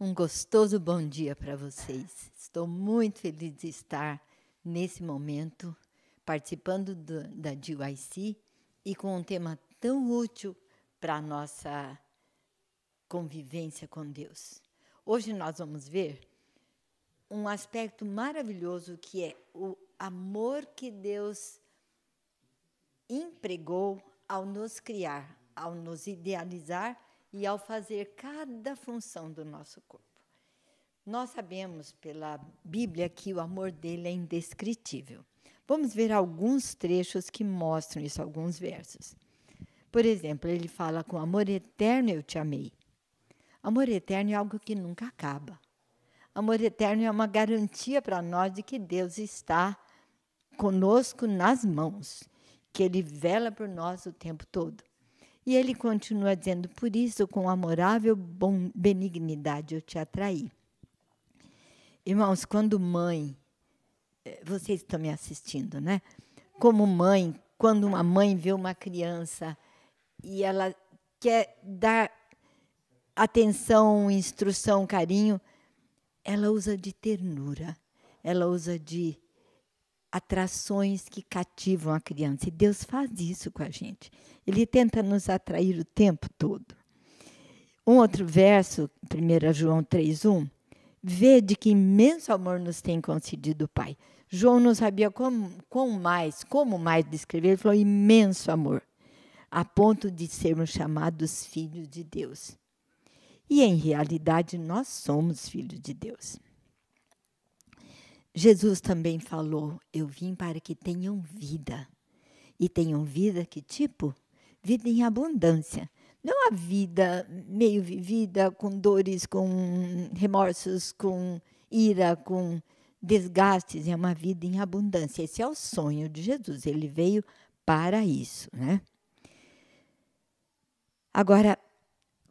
Um gostoso bom dia para vocês. Estou muito feliz de estar nesse momento participando do, da GYC e com um tema tão útil para a nossa convivência com Deus. Hoje nós vamos ver um aspecto maravilhoso que é o amor que Deus empregou ao nos criar, ao nos idealizar e ao fazer cada função do nosso corpo. Nós sabemos pela Bíblia que o amor dele é indescritível. Vamos ver alguns trechos que mostram isso, alguns versos. Por exemplo, ele fala: Com amor eterno eu te amei. Amor eterno é algo que nunca acaba. Amor eterno é uma garantia para nós de que Deus está conosco nas mãos, que Ele vela por nós o tempo todo. E ele continua dizendo: Por isso, com amorável benignidade eu te atraí. Irmãos, quando mãe, eh, vocês estão me assistindo, né? Como mãe, quando uma mãe vê uma criança e ela quer dar atenção, instrução, carinho, ela usa de ternura, ela usa de atrações que cativam a criança. E Deus faz isso com a gente. Ele tenta nos atrair o tempo todo. Um outro verso, 1 João 3,1, vede que imenso amor nos tem concedido o Pai. João não sabia como, como mais, como mais descrever, ele falou imenso amor, a ponto de sermos chamados filhos de Deus. E em realidade nós somos filhos de Deus. Jesus também falou: Eu vim para que tenham vida. E tenham vida que tipo? Vida em abundância. Não a vida meio vivida, com dores, com remorsos, com ira, com desgastes. É uma vida em abundância. Esse é o sonho de Jesus. Ele veio para isso, né? Agora,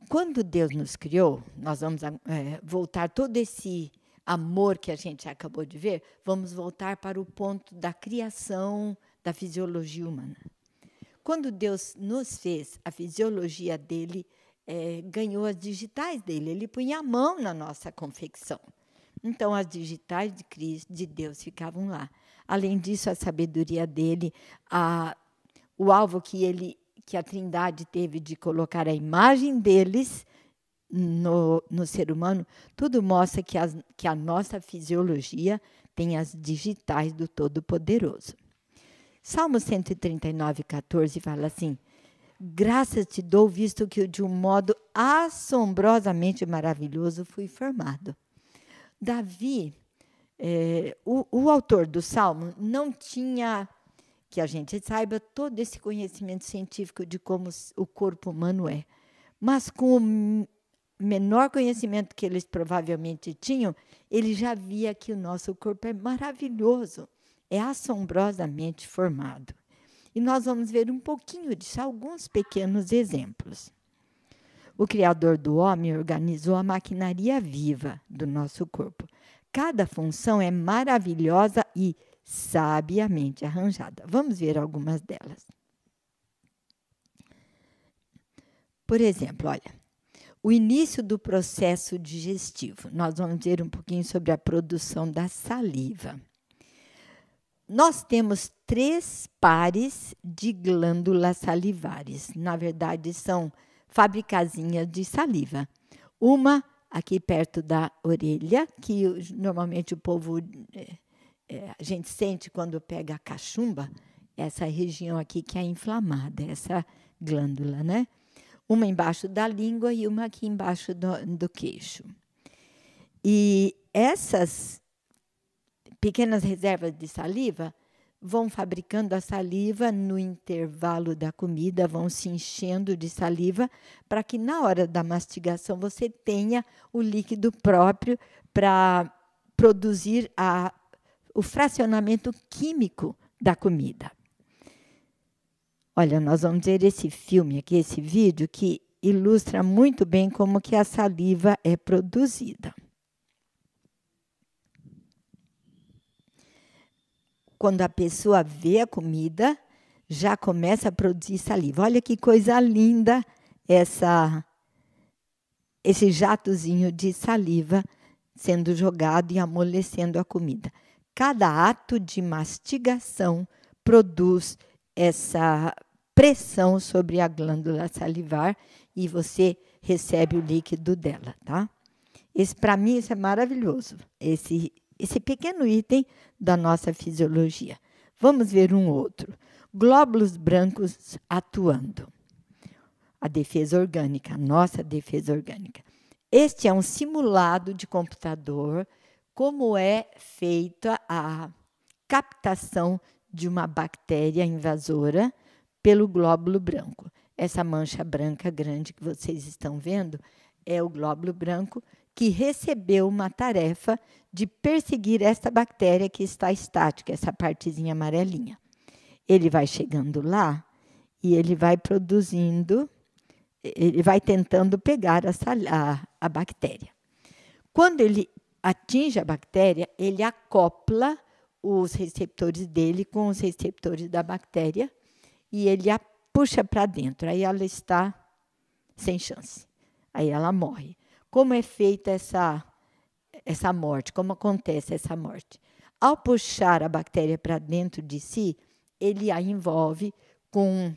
quando Deus nos criou, nós vamos é, voltar todo esse amor que a gente acabou de ver, vamos voltar para o ponto da criação da fisiologia humana. Quando Deus nos fez, a fisiologia dele é, ganhou as digitais dele, ele punha a mão na nossa confecção. Então, as digitais de Cristo, de Deus, ficavam lá. Além disso, a sabedoria dele, a, o alvo que ele que a Trindade teve de colocar a imagem deles no, no ser humano, tudo mostra que, as, que a nossa fisiologia tem as digitais do Todo-Poderoso. Salmo 139, 14 fala assim: Graças te dou, visto que de um modo assombrosamente maravilhoso fui formado. Davi, é, o, o autor do Salmo, não tinha, que a gente saiba, todo esse conhecimento científico de como o corpo humano é. Mas com o menor conhecimento que eles provavelmente tinham, ele já via que o nosso corpo é maravilhoso, é assombrosamente formado. E nós vamos ver um pouquinho disso, alguns pequenos exemplos. O Criador do homem organizou a maquinaria viva do nosso corpo. Cada função é maravilhosa e sabiamente arranjada. Vamos ver algumas delas. Por exemplo, olha, o início do processo digestivo. Nós vamos ver um pouquinho sobre a produção da saliva. Nós temos três pares de glândulas salivares. Na verdade, são fabricazinhas de saliva. Uma aqui perto da orelha, que normalmente o povo é, é, a gente sente quando pega a cachumba, essa região aqui que é inflamada, essa glândula, né? Uma embaixo da língua e uma aqui embaixo do, do queixo. E essas pequenas reservas de saliva vão fabricando a saliva no intervalo da comida, vão se enchendo de saliva, para que na hora da mastigação você tenha o líquido próprio para produzir a, o fracionamento químico da comida. Olha, nós vamos ver esse filme aqui, esse vídeo, que ilustra muito bem como que a saliva é produzida. Quando a pessoa vê a comida, já começa a produzir saliva. Olha que coisa linda essa esse jatozinho de saliva sendo jogado e amolecendo a comida. Cada ato de mastigação produz essa pressão sobre a glândula salivar e você recebe o líquido dela, tá? Esse para mim isso é maravilhoso. Esse esse pequeno item da nossa fisiologia. Vamos ver um outro. Glóbulos brancos atuando. A defesa orgânica, nossa defesa orgânica. Este é um simulado de computador como é feita a captação de uma bactéria invasora pelo glóbulo branco. Essa mancha branca grande que vocês estão vendo é o glóbulo branco que recebeu uma tarefa de perseguir esta bactéria que está estática, essa partezinha amarelinha. Ele vai chegando lá e ele vai produzindo, ele vai tentando pegar essa, a, a bactéria. Quando ele atinge a bactéria, ele acopla os receptores dele com os receptores da bactéria e ele a puxa para dentro. Aí ela está sem chance. Aí ela morre. Como é feita essa, essa morte? Como acontece essa morte? Ao puxar a bactéria para dentro de si, ele a envolve com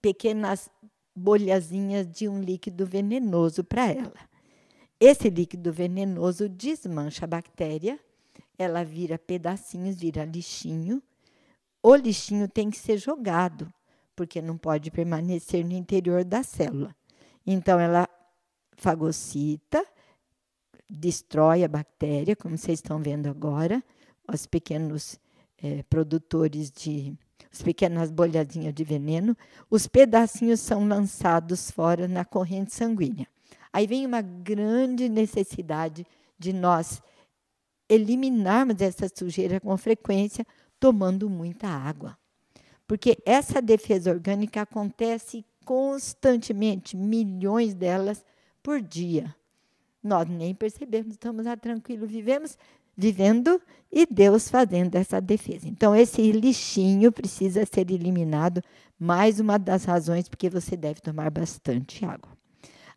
pequenas bolhazinhas de um líquido venenoso para ela. Esse líquido venenoso desmancha a bactéria ela vira pedacinhos, vira lixinho. O lixinho tem que ser jogado, porque não pode permanecer no interior da célula. Então, ela fagocita, destrói a bactéria, como vocês estão vendo agora, os pequenos é, produtores de. as pequenas bolhadinhas de veneno, os pedacinhos são lançados fora na corrente sanguínea. Aí vem uma grande necessidade de nós eliminarmos essa sujeira com frequência, tomando muita água. Porque essa defesa orgânica acontece constantemente, milhões delas por dia. Nós nem percebemos, estamos lá tranquilos, vivemos, vivendo e Deus fazendo essa defesa. Então, esse lixinho precisa ser eliminado. Mais uma das razões porque você deve tomar bastante água.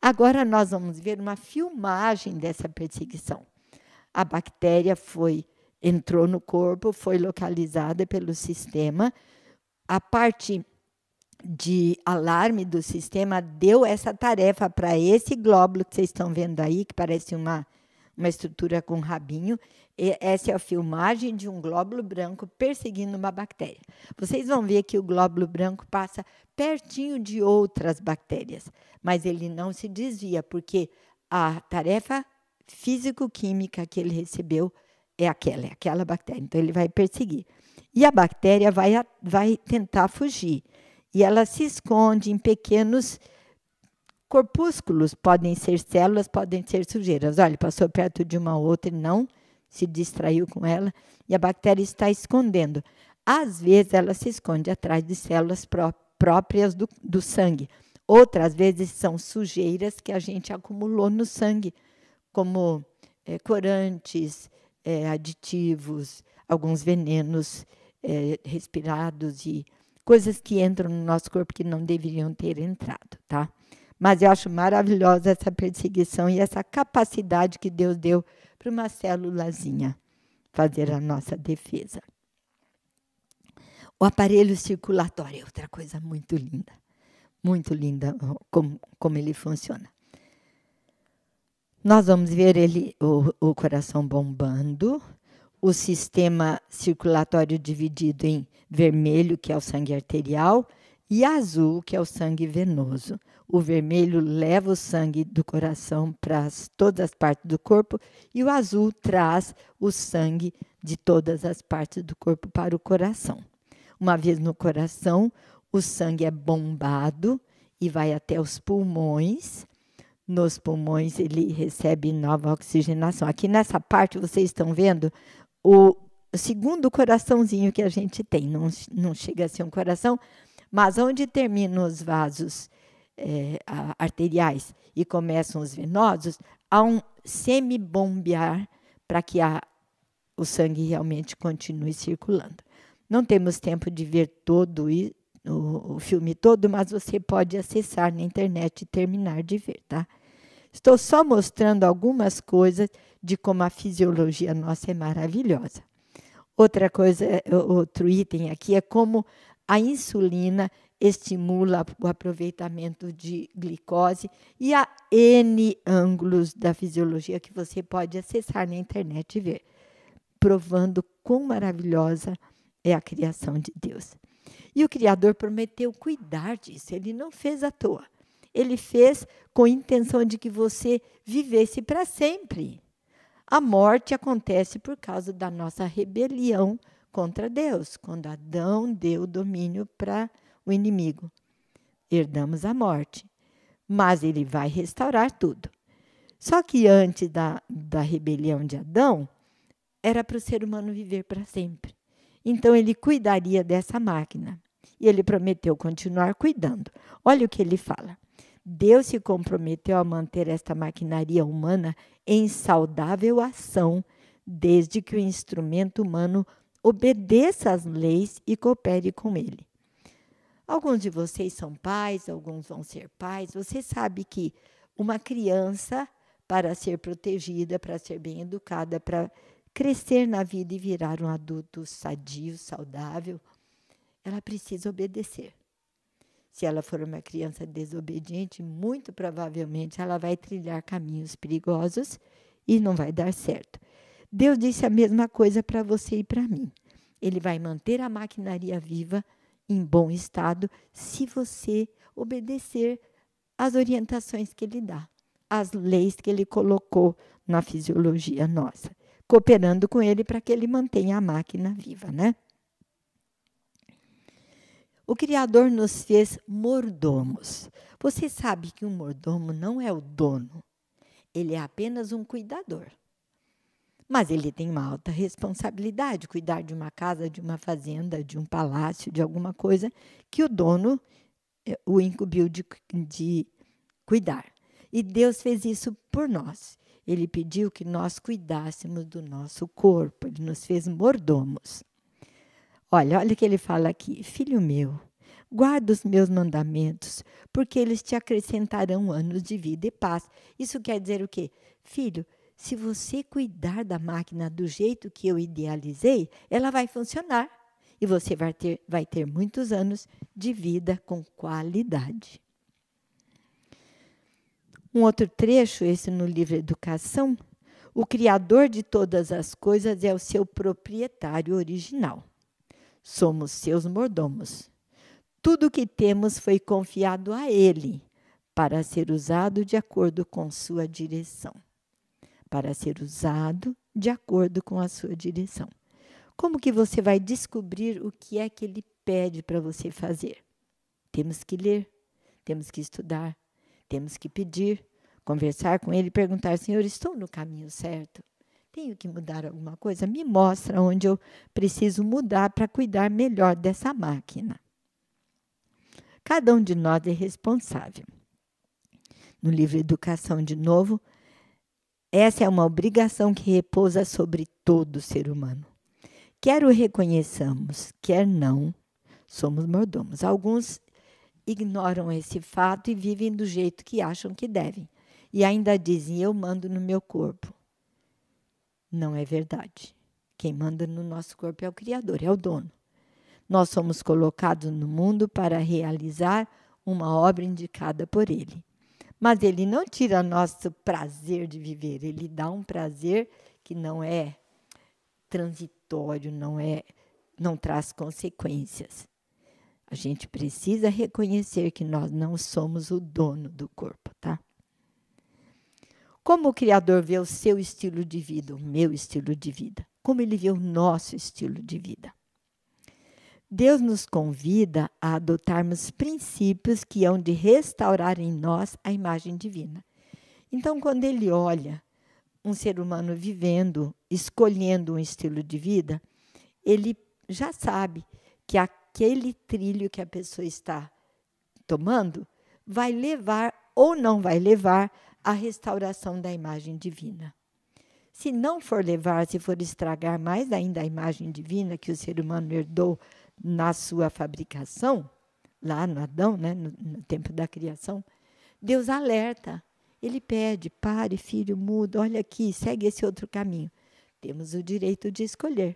Agora, nós vamos ver uma filmagem dessa perseguição a bactéria foi entrou no corpo, foi localizada pelo sistema. A parte de alarme do sistema deu essa tarefa para esse glóbulo que vocês estão vendo aí, que parece uma, uma estrutura com rabinho. E essa é a filmagem de um glóbulo branco perseguindo uma bactéria. Vocês vão ver que o glóbulo branco passa pertinho de outras bactérias, mas ele não se desvia, porque a tarefa físico-química que ele recebeu é aquela, é aquela bactéria. Então, ele vai perseguir. E a bactéria vai, vai tentar fugir. E ela se esconde em pequenos corpúsculos, podem ser células, podem ser sujeiras. Olha, passou perto de uma outra e não se distraiu com ela, e a bactéria está escondendo. Às vezes, ela se esconde atrás de células pró próprias do, do sangue. Outras vezes, são sujeiras que a gente acumulou no sangue como é, corantes, é, aditivos, alguns venenos é, respirados e coisas que entram no nosso corpo que não deveriam ter entrado, tá? Mas eu acho maravilhosa essa perseguição e essa capacidade que Deus deu para uma célulazinha fazer a nossa defesa. O aparelho circulatório é outra coisa muito linda, muito linda como, como ele funciona. Nós vamos ver ele, o, o coração bombando, o sistema circulatório dividido em vermelho, que é o sangue arterial, e azul, que é o sangue venoso. O vermelho leva o sangue do coração para todas as partes do corpo e o azul traz o sangue de todas as partes do corpo para o coração. Uma vez no coração, o sangue é bombado e vai até os pulmões nos pulmões, ele recebe nova oxigenação. Aqui nessa parte, vocês estão vendo o segundo coraçãozinho que a gente tem. Não, não chega a ser um coração, mas onde terminam os vasos é, arteriais e começam os venosos, há um semibombear para que a, o sangue realmente continue circulando. Não temos tempo de ver todo o, o filme todo, mas você pode acessar na internet e terminar de ver, tá? Estou só mostrando algumas coisas de como a fisiologia nossa é maravilhosa. Outra coisa, outro item aqui é como a insulina estimula o aproveitamento de glicose e há N ângulos da fisiologia que você pode acessar na internet e ver, provando quão maravilhosa é a criação de Deus. E o Criador prometeu cuidar disso, ele não fez à toa. Ele fez com a intenção de que você vivesse para sempre. A morte acontece por causa da nossa rebelião contra Deus, quando Adão deu domínio para o inimigo. Herdamos a morte. Mas ele vai restaurar tudo. Só que antes da, da rebelião de Adão, era para o ser humano viver para sempre. Então ele cuidaria dessa máquina. E ele prometeu continuar cuidando. Olha o que ele fala. Deus se comprometeu a manter esta maquinaria humana em saudável ação, desde que o instrumento humano obedeça às leis e coopere com ele. Alguns de vocês são pais, alguns vão ser pais. Você sabe que uma criança, para ser protegida, para ser bem educada, para crescer na vida e virar um adulto sadio, saudável, ela precisa obedecer. Se ela for uma criança desobediente, muito provavelmente ela vai trilhar caminhos perigosos e não vai dar certo. Deus disse a mesma coisa para você e para mim. Ele vai manter a maquinaria viva em bom estado se você obedecer às orientações que ele dá, às leis que ele colocou na fisiologia nossa, cooperando com ele para que ele mantenha a máquina viva, né? O Criador nos fez mordomos. Você sabe que um mordomo não é o dono, ele é apenas um cuidador. Mas ele tem uma alta responsabilidade, cuidar de uma casa, de uma fazenda, de um palácio, de alguma coisa que o dono eh, o incumbiu de, de cuidar. E Deus fez isso por nós. Ele pediu que nós cuidássemos do nosso corpo, ele nos fez mordomos. Olha, olha o que ele fala aqui. Filho meu, guarda os meus mandamentos, porque eles te acrescentarão anos de vida e paz. Isso quer dizer o quê? Filho, se você cuidar da máquina do jeito que eu idealizei, ela vai funcionar e você vai ter, vai ter muitos anos de vida com qualidade. Um outro trecho, esse no livro Educação, o Criador de todas as coisas é o seu proprietário original somos seus mordomos. Tudo o que temos foi confiado a Ele para ser usado de acordo com sua direção. Para ser usado de acordo com a sua direção. Como que você vai descobrir o que é que ele pede para você fazer? Temos que ler, temos que estudar, temos que pedir, conversar com ele e perguntar: Senhor, estou no caminho certo? Tenho que mudar alguma coisa, me mostra onde eu preciso mudar para cuidar melhor dessa máquina. Cada um de nós é responsável. No livro Educação, de novo, essa é uma obrigação que repousa sobre todo ser humano. Quer o reconheçamos, quer não, somos mordomos. Alguns ignoram esse fato e vivem do jeito que acham que devem. E ainda dizem: Eu mando no meu corpo. Não é verdade. Quem manda no nosso corpo é o Criador, é o dono. Nós somos colocados no mundo para realizar uma obra indicada por Ele. Mas Ele não tira nosso prazer de viver, Ele dá um prazer que não é transitório, não é, não traz consequências. A gente precisa reconhecer que nós não somos o dono do corpo, tá? Como o Criador vê o seu estilo de vida, o meu estilo de vida? Como ele vê o nosso estilo de vida? Deus nos convida a adotarmos princípios que hão de restaurar em nós a imagem divina. Então, quando ele olha um ser humano vivendo, escolhendo um estilo de vida, ele já sabe que aquele trilho que a pessoa está tomando vai levar ou não vai levar a restauração da imagem divina. Se não for levar, se for estragar mais ainda a imagem divina que o ser humano herdou na sua fabricação, lá no Adão, né, no, no tempo da criação, Deus alerta Ele pede: pare, filho mudo, olha aqui, segue esse outro caminho. Temos o direito de escolher.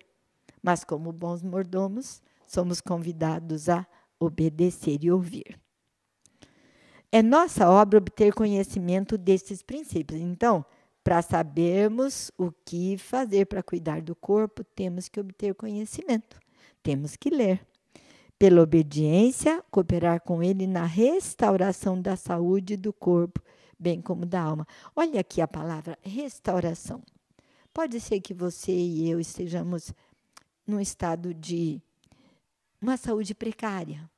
Mas, como bons mordomos, somos convidados a obedecer e ouvir. É nossa obra obter conhecimento desses princípios. Então, para sabermos o que fazer para cuidar do corpo, temos que obter conhecimento, temos que ler. Pela obediência, cooperar com ele na restauração da saúde do corpo, bem como da alma. Olha aqui a palavra restauração. Pode ser que você e eu estejamos num estado de uma saúde precária,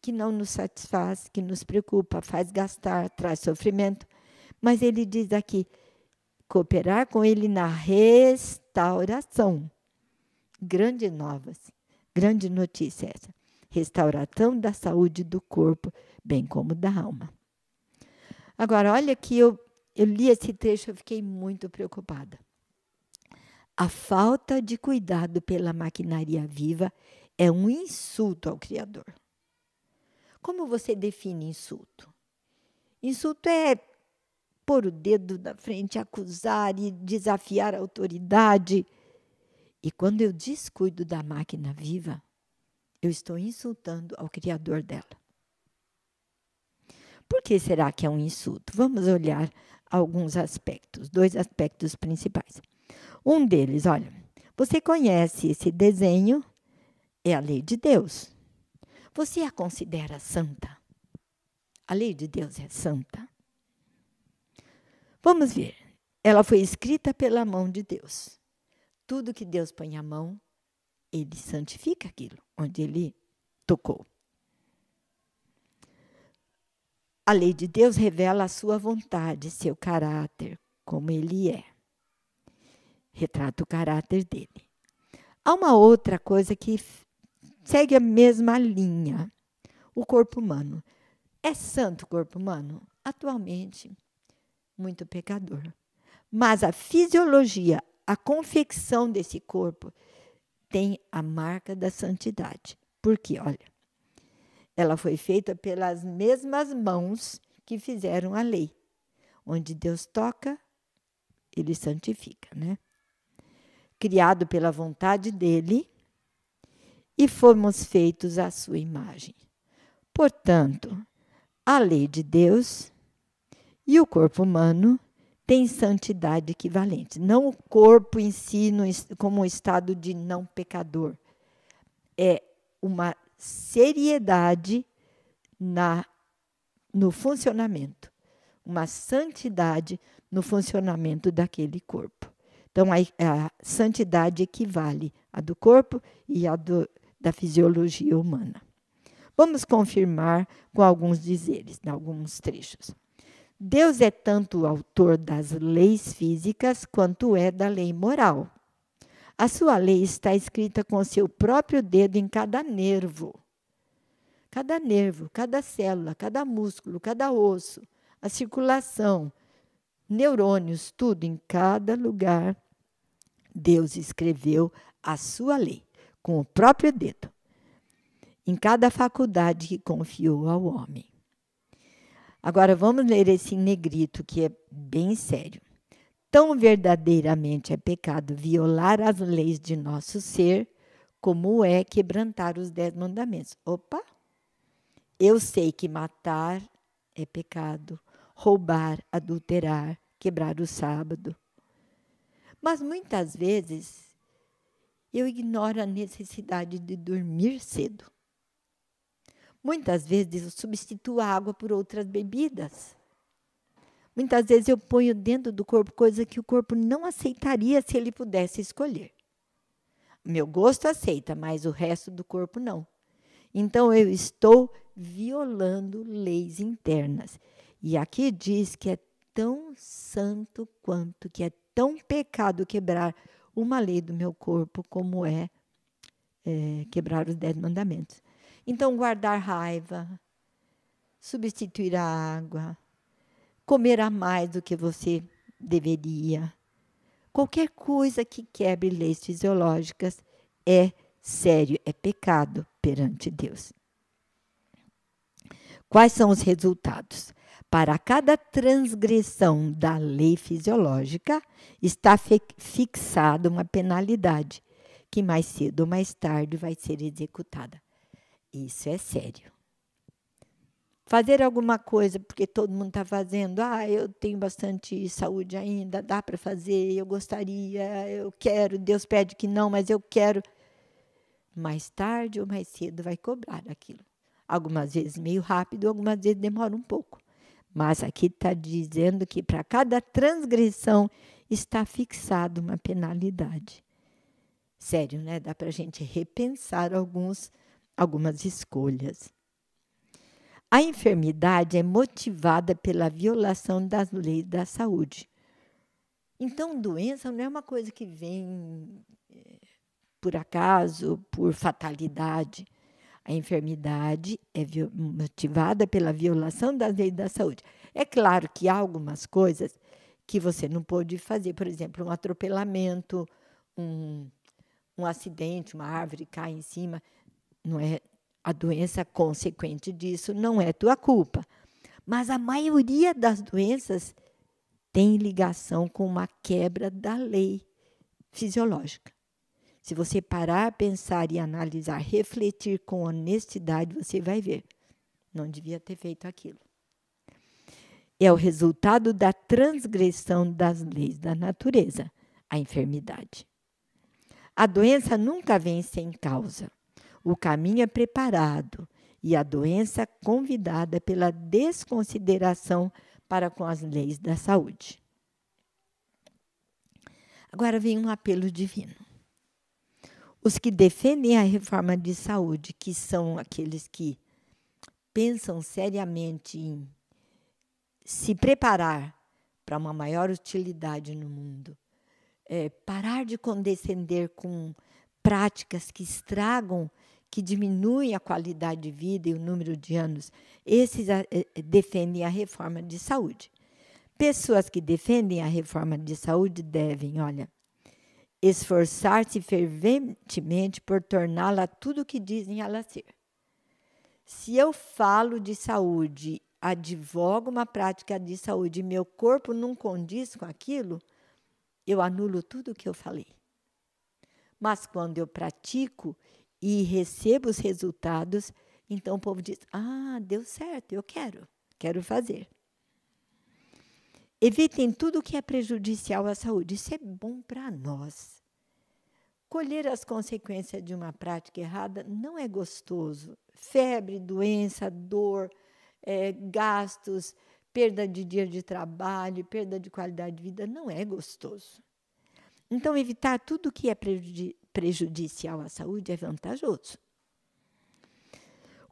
que não nos satisfaz, que nos preocupa, faz gastar, traz sofrimento. Mas ele diz aqui: cooperar com ele na restauração. Grande novas, grande notícia essa. Restauração da saúde do corpo, bem como da alma. Agora, olha que eu, eu li esse trecho, eu fiquei muito preocupada. A falta de cuidado pela maquinaria viva é um insulto ao Criador. Como você define insulto? Insulto é pôr o dedo na frente, acusar e desafiar a autoridade. E quando eu descuido da máquina viva, eu estou insultando ao Criador dela. Por que será que é um insulto? Vamos olhar alguns aspectos, dois aspectos principais. Um deles, olha, você conhece esse desenho, é a lei de Deus. Você a considera santa? A lei de Deus é santa? Vamos ver. Ela foi escrita pela mão de Deus. Tudo que Deus põe a mão, ele santifica aquilo onde ele tocou. A lei de Deus revela a sua vontade, seu caráter, como ele é. Retrata o caráter dele. Há uma outra coisa que segue a mesma linha. O corpo humano. É santo o corpo humano? Atualmente, muito pecador. Mas a fisiologia, a confecção desse corpo tem a marca da santidade. Porque, olha, ela foi feita pelas mesmas mãos que fizeram a lei. Onde Deus toca, ele santifica, né? Criado pela vontade dele e fomos feitos à sua imagem. Portanto, a lei de Deus e o corpo humano tem santidade equivalente. Não o corpo em si no, como um estado de não pecador. É uma seriedade na, no funcionamento, uma santidade no funcionamento daquele corpo. Então, a, a santidade equivale à do corpo e à do, da fisiologia humana. Vamos confirmar com alguns dizeres, em alguns trechos. Deus é tanto o autor das leis físicas quanto é da lei moral. A sua lei está escrita com seu próprio dedo em cada nervo. Cada nervo, cada célula, cada músculo, cada osso, a circulação, neurônios, tudo em cada lugar. Deus escreveu a sua lei com o próprio dedo, em cada faculdade que confiou ao homem. Agora vamos ler esse negrito que é bem sério. Tão verdadeiramente é pecado violar as leis de nosso ser, como é quebrantar os dez mandamentos. Opa! Eu sei que matar é pecado, roubar, adulterar, quebrar o sábado. Mas muitas vezes eu ignoro a necessidade de dormir cedo. Muitas vezes eu substituo a água por outras bebidas. Muitas vezes eu ponho dentro do corpo coisa que o corpo não aceitaria se ele pudesse escolher. Meu gosto aceita, mas o resto do corpo não. Então eu estou violando leis internas. E aqui diz que é tão santo quanto, que é tão pecado quebrar uma lei do meu corpo como é, é quebrar os dez mandamentos. Então, guardar raiva, substituir a água, comer a mais do que você deveria. Qualquer coisa que quebre leis fisiológicas é sério, é pecado perante Deus. Quais são os resultados? Para cada transgressão da lei fisiológica, está fixada uma penalidade, que mais cedo ou mais tarde vai ser executada. Isso é sério. Fazer alguma coisa porque todo mundo está fazendo, ah, eu tenho bastante saúde ainda, dá para fazer, eu gostaria, eu quero, Deus pede que não, mas eu quero. Mais tarde ou mais cedo vai cobrar aquilo. Algumas vezes meio rápido, algumas vezes demora um pouco. Mas aqui está dizendo que para cada transgressão está fixada uma penalidade. Sério, né? Dá para a gente repensar alguns, algumas escolhas. A enfermidade é motivada pela violação das leis da saúde. Então, doença não é uma coisa que vem eh, por acaso, por fatalidade. A enfermidade é motivada pela violação das leis da saúde. É claro que há algumas coisas que você não pode fazer, por exemplo, um atropelamento, um, um acidente, uma árvore cai em cima, não é a doença consequente disso não é tua culpa. Mas a maioria das doenças tem ligação com uma quebra da lei fisiológica. Se você parar, pensar e analisar, refletir com honestidade, você vai ver. Não devia ter feito aquilo. É o resultado da transgressão das leis da natureza, a enfermidade. A doença nunca vem sem causa. O caminho é preparado e a doença convidada pela desconsideração para com as leis da saúde. Agora vem um apelo divino. Os que defendem a reforma de saúde, que são aqueles que pensam seriamente em se preparar para uma maior utilidade no mundo, é, parar de condescender com práticas que estragam, que diminuem a qualidade de vida e o número de anos, esses é, defendem a reforma de saúde. Pessoas que defendem a reforma de saúde devem, olha, esforçar-se ferventemente por torná-la tudo o que dizem ela ser. Se eu falo de saúde, advogo uma prática de saúde e meu corpo não condiz com aquilo, eu anulo tudo o que eu falei. Mas quando eu pratico e recebo os resultados, então o povo diz: Ah, deu certo, eu quero, quero fazer. Evitem tudo que é prejudicial à saúde. Isso é bom para nós. Colher as consequências de uma prática errada não é gostoso. Febre, doença, dor, é, gastos, perda de dia de trabalho, perda de qualidade de vida, não é gostoso. Então, evitar tudo que é prejudicial à saúde é vantajoso.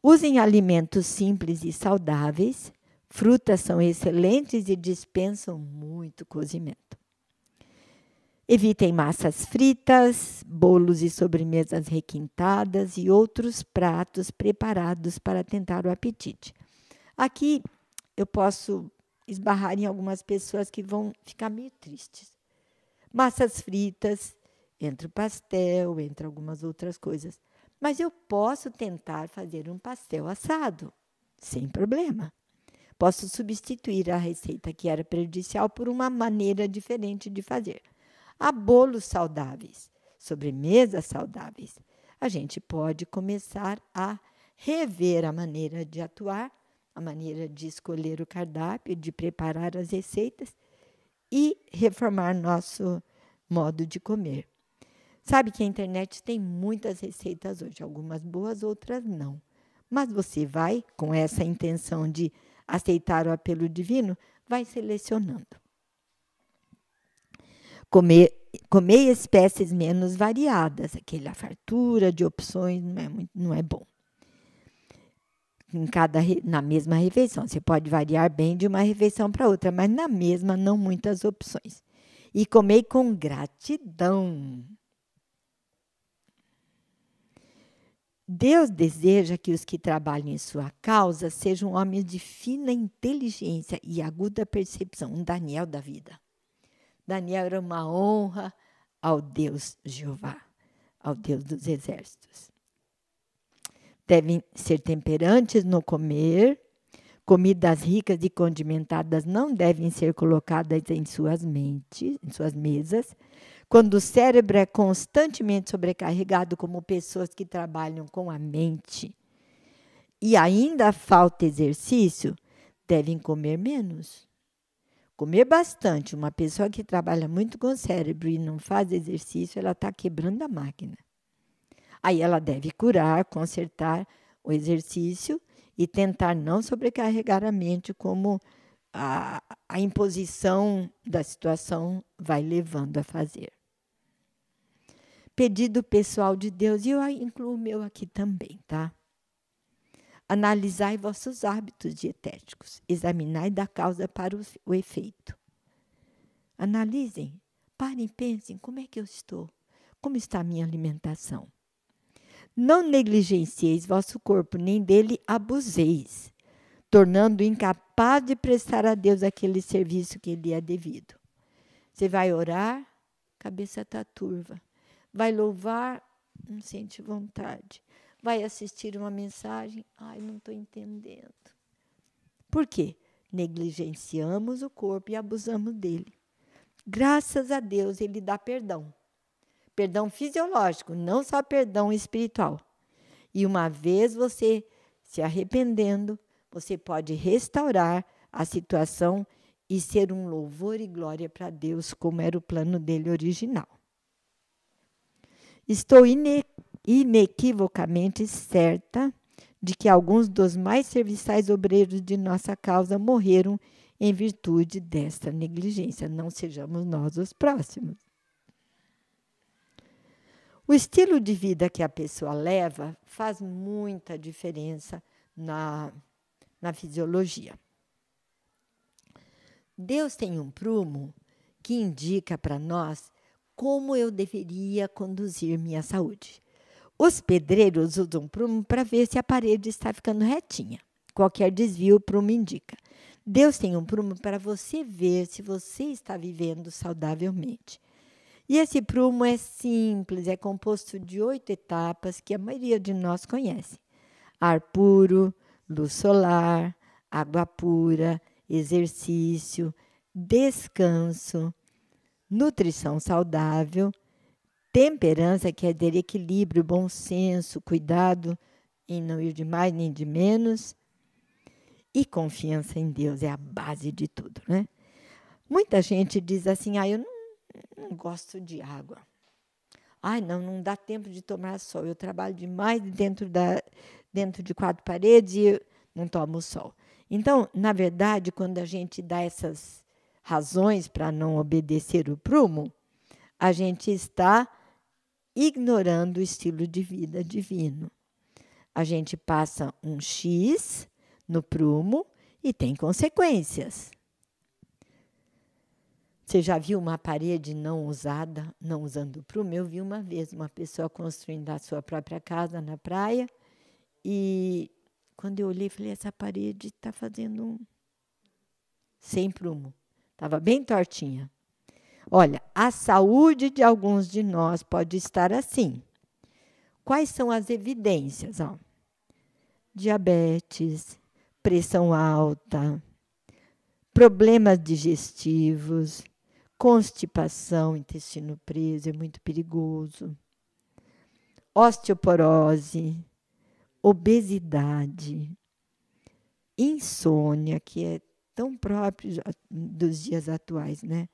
Usem alimentos simples e saudáveis. Frutas são excelentes e dispensam muito cozimento. Evitem massas fritas, bolos e sobremesas requintadas e outros pratos preparados para tentar o apetite. Aqui eu posso esbarrar em algumas pessoas que vão ficar meio tristes. Massas fritas, entre o pastel, entre algumas outras coisas. Mas eu posso tentar fazer um pastel assado, sem problema. Posso substituir a receita que era prejudicial por uma maneira diferente de fazer. Há bolos saudáveis, sobremesas saudáveis. A gente pode começar a rever a maneira de atuar a maneira de escolher o cardápio, de preparar as receitas e reformar nosso modo de comer. Sabe que a internet tem muitas receitas hoje, algumas boas, outras não. Mas você vai, com essa intenção de aceitar o apelo divino, vai selecionando. Comer, comer espécies menos variadas, aquela fartura de opções não é, muito, não é bom em cada na mesma refeição. Você pode variar bem de uma refeição para outra, mas na mesma não muitas opções. E comer com gratidão. Deus deseja que os que trabalhem em sua causa sejam homens de fina inteligência e aguda percepção, um Daniel da vida. Daniel era uma honra ao Deus Jeová, ao Deus dos exércitos devem ser temperantes no comer, Comidas ricas e condimentadas não devem ser colocadas em suas mentes, em suas mesas. Quando o cérebro é constantemente sobrecarregado, como pessoas que trabalham com a mente, e ainda falta exercício, devem comer menos. Comer bastante. Uma pessoa que trabalha muito com o cérebro e não faz exercício, ela está quebrando a máquina. Aí ela deve curar, consertar o exercício e tentar não sobrecarregar a mente como a, a imposição da situação vai levando a fazer. Pedido pessoal de Deus, e eu incluo o meu aqui também, tá? Analisai vossos hábitos dietéticos, examinai da causa para o, efeito. Analisem, parem, pensem, como é que eu estou? Como está a minha alimentação? Não negligencieis vosso corpo, nem dele abuseis, tornando incapaz de prestar a Deus aquele serviço que lhe é devido. Você vai orar, cabeça está turva. Vai louvar, não sente vontade. Vai assistir uma mensagem, ai, não estou entendendo. Por quê? Negligenciamos o corpo e abusamos dele. Graças a Deus, ele dá perdão perdão fisiológico, não só perdão espiritual. E uma vez você se arrependendo, você pode restaurar a situação e ser um louvor e glória para Deus, como era o plano dele original. Estou ine inequivocamente certa de que alguns dos mais serviçais obreiros de nossa causa morreram em virtude desta negligência. Não sejamos nós os próximos. O estilo de vida que a pessoa leva faz muita diferença na, na fisiologia. Deus tem um prumo que indica para nós como eu deveria conduzir minha saúde. Os pedreiros usam prumo para ver se a parede está ficando retinha. Qualquer desvio, o prumo indica. Deus tem um prumo para você ver se você está vivendo saudavelmente. E esse prumo é simples, é composto de oito etapas que a maioria de nós conhece: ar puro, luz solar, água pura, exercício, descanso, nutrição saudável, temperança, quer dizer equilíbrio, bom senso, cuidado em não ir de mais nem de menos, e confiança em Deus é a base de tudo, né? Muita gente diz assim: "Ah, eu não não gosto de água. Ai, não, não dá tempo de tomar sol. Eu trabalho demais dentro, da, dentro de quatro paredes e não tomo sol. Então, na verdade, quando a gente dá essas razões para não obedecer o prumo, a gente está ignorando o estilo de vida divino. A gente passa um X no prumo e tem consequências. Você já viu uma parede não usada, não usando prumo? Eu vi uma vez uma pessoa construindo a sua própria casa na praia e quando eu olhei, falei: essa parede está fazendo um... sem prumo. Estava bem tortinha. Olha, a saúde de alguns de nós pode estar assim. Quais são as evidências? Ó, diabetes, pressão alta, problemas digestivos, constipação, intestino preso é muito perigoso, osteoporose, obesidade, insônia, que é tão próprio dos dias atuais, né?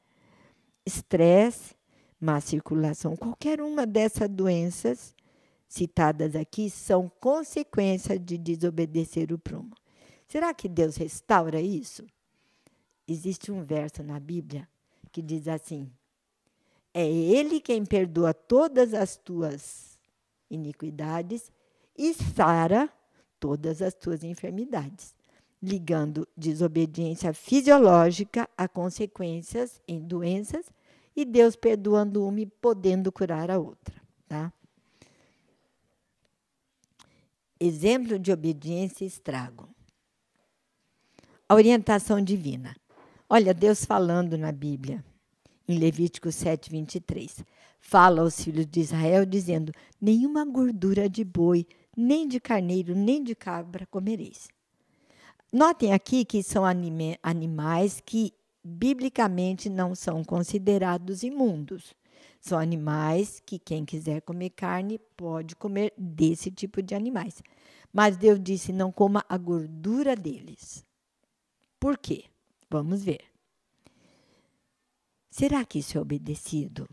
Estresse, má circulação, qualquer uma dessas doenças citadas aqui são consequência de desobedecer o prumo. Será que Deus restaura isso? Existe um verso na Bíblia que diz assim: É Ele quem perdoa todas as tuas iniquidades e sara todas as tuas enfermidades, ligando desobediência fisiológica a consequências em doenças e Deus perdoando uma e podendo curar a outra, tá? Exemplo de obediência e estrago. A orientação divina. Olha, Deus falando na Bíblia, em Levítico 7, 23. Fala aos filhos de Israel, dizendo: Nenhuma gordura de boi, nem de carneiro, nem de cabra comereis. Notem aqui que são anime, animais que biblicamente não são considerados imundos. São animais que quem quiser comer carne pode comer desse tipo de animais. Mas Deus disse: não coma a gordura deles. Por quê? Vamos ver. Será que isso é obedecido?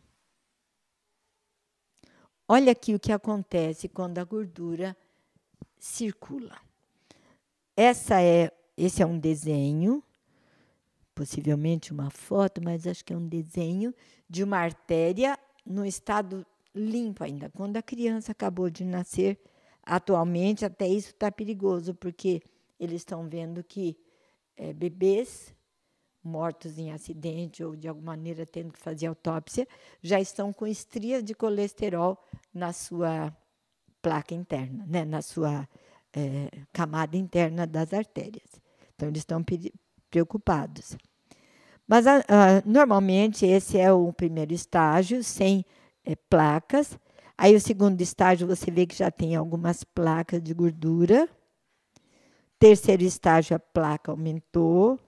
Olha aqui o que acontece quando a gordura circula. Essa é, esse é um desenho possivelmente uma foto, mas acho que é um desenho de uma artéria no estado limpo ainda, quando a criança acabou de nascer. Atualmente, até isso está perigoso, porque eles estão vendo que é, bebês mortos em acidente ou de alguma maneira tendo que fazer autópsia já estão com estrias de colesterol na sua placa interna, né? na sua é, camada interna das artérias. Então, eles estão preocupados. Mas uh, normalmente esse é o primeiro estágio, sem é, placas. Aí o segundo estágio você vê que já tem algumas placas de gordura. Terceiro estágio a placa aumentou.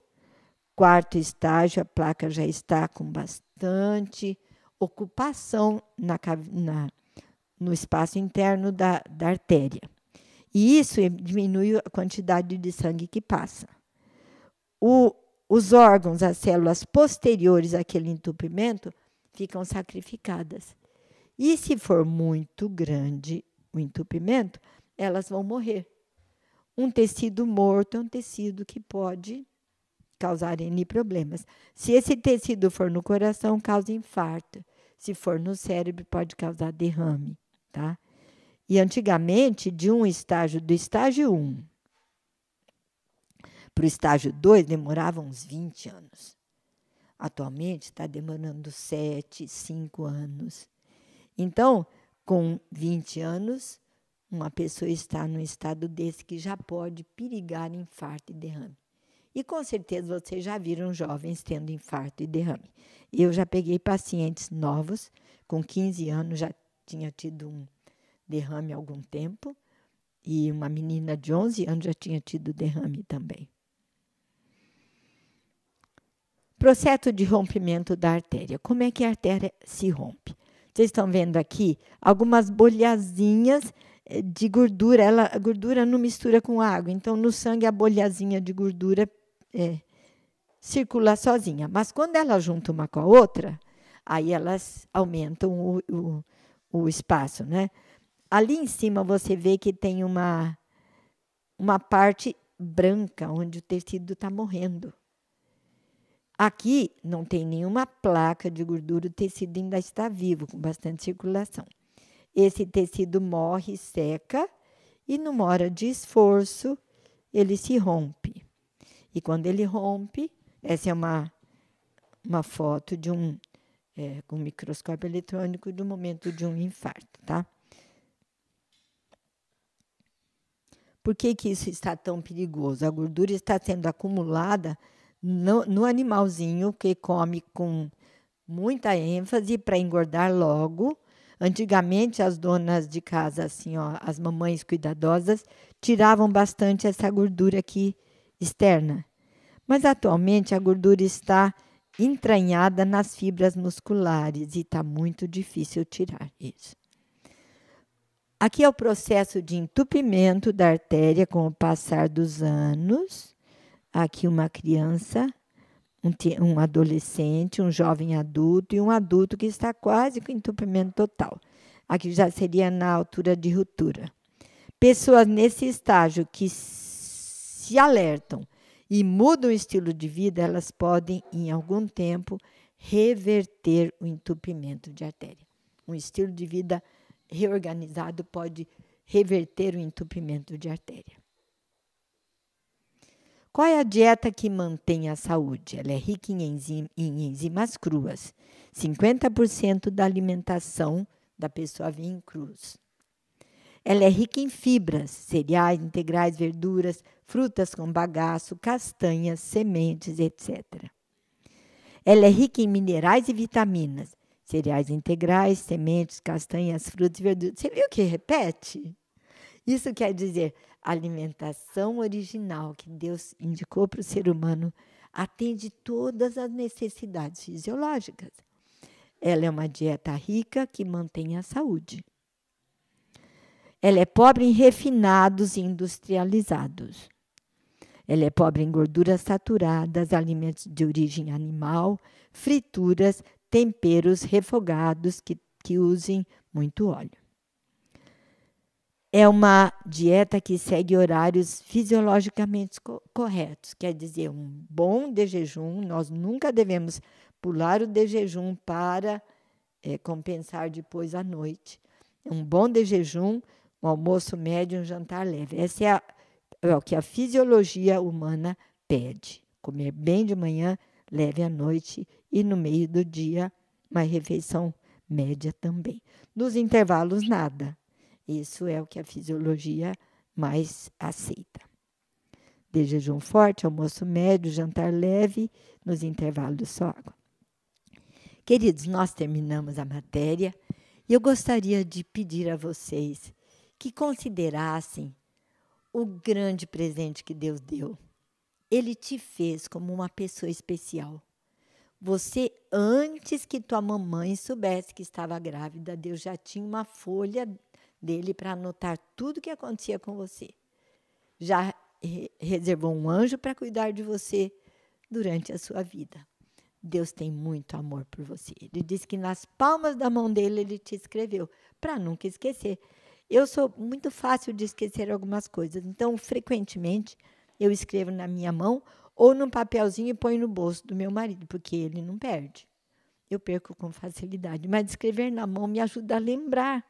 Quarto estágio a placa já está com bastante ocupação na, na no espaço interno da, da artéria. E isso diminui a quantidade de sangue que passa. O, os órgãos, as células posteriores àquele entupimento ficam sacrificadas. E se for muito grande o entupimento, elas vão morrer. Um tecido morto é um tecido que pode causar N problemas. Se esse tecido for no coração, causa infarto. Se for no cérebro, pode causar derrame. Tá? E antigamente, de um estágio, do estágio 1 para o estágio 2 demorava uns 20 anos. Atualmente está demorando 7, 5 anos. Então, com 20 anos, uma pessoa está num estado desse que já pode perigar infarto e derrame. E com certeza vocês já viram jovens tendo infarto e derrame. Eu já peguei pacientes novos, com 15 anos já tinha tido um derrame há algum tempo, e uma menina de 11 anos já tinha tido derrame também. Processo de rompimento da artéria. Como é que a artéria se rompe? Vocês estão vendo aqui algumas bolhazinhas eh, de gordura. Ela, a gordura não mistura com água, então no sangue a bolhazinha de gordura é, circula sozinha. Mas quando ela junta uma com a outra, aí elas aumentam o, o, o espaço, né? Ali em cima você vê que tem uma, uma parte branca onde o tecido está morrendo. Aqui não tem nenhuma placa de gordura, o tecido ainda está vivo, com bastante circulação. Esse tecido morre, seca e numa hora de esforço ele se rompe. E quando ele rompe, essa é uma, uma foto de um é, com microscópio eletrônico do momento de um infarto, tá? Por que, que isso está tão perigoso? A gordura está sendo acumulada no, no animalzinho que come com muita ênfase para engordar logo. Antigamente, as donas de casa, assim, ó, as mamães cuidadosas, tiravam bastante essa gordura aqui externa. Mas atualmente a gordura está entranhada nas fibras musculares e está muito difícil tirar isso. Aqui é o processo de entupimento da artéria com o passar dos anos aqui uma criança, um, um adolescente, um jovem adulto e um adulto que está quase com entupimento total. Aqui já seria na altura de ruptura. Pessoas nesse estágio que se alertam e mudam o estilo de vida, elas podem, em algum tempo, reverter o entupimento de artéria. Um estilo de vida reorganizado pode reverter o entupimento de artéria. Qual é a dieta que mantém a saúde? Ela é rica em, em enzimas cruas. 50% da alimentação da pessoa vem em cruz. Ela é rica em fibras, cereais, integrais, verduras, frutas com bagaço, castanhas, sementes, etc. Ela é rica em minerais e vitaminas, cereais integrais, sementes, castanhas, frutas e verduras. Você viu que repete? Isso quer dizer, alimentação original que Deus indicou para o ser humano atende todas as necessidades fisiológicas. Ela é uma dieta rica que mantém a saúde. Ela é pobre em refinados e industrializados. Ela é pobre em gorduras saturadas, alimentos de origem animal, frituras, temperos refogados que, que usem muito óleo. É uma dieta que segue horários fisiologicamente co corretos, quer dizer, um bom de jejum, nós nunca devemos pular o de jejum para é, compensar depois à noite. Um bom de jejum, um almoço médio, um jantar leve. Essa é, a, é o que a fisiologia humana pede. Comer bem de manhã, leve à noite e no meio do dia, uma refeição média também. Nos intervalos, nada. Isso é o que a fisiologia mais aceita. De jejum forte, almoço médio, jantar leve, nos intervalos só água. Queridos, nós terminamos a matéria e eu gostaria de pedir a vocês que considerassem o grande presente que Deus deu. Ele te fez como uma pessoa especial. Você, antes que tua mamãe soubesse que estava grávida, Deus já tinha uma folha dele para anotar tudo o que acontecia com você. Já reservou um anjo para cuidar de você durante a sua vida. Deus tem muito amor por você. Ele diz que nas palmas da mão dele ele te escreveu, para nunca esquecer. Eu sou muito fácil de esquecer algumas coisas, então frequentemente eu escrevo na minha mão ou num papelzinho e ponho no bolso do meu marido, porque ele não perde. Eu perco com facilidade, mas escrever na mão me ajuda a lembrar.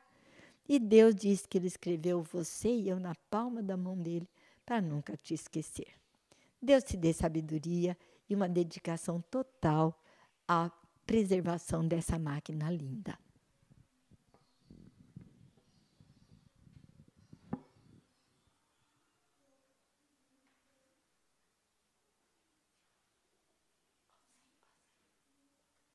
E Deus diz que Ele escreveu você e eu na palma da mão dele para nunca te esquecer. Deus te dê sabedoria e uma dedicação total à preservação dessa máquina linda.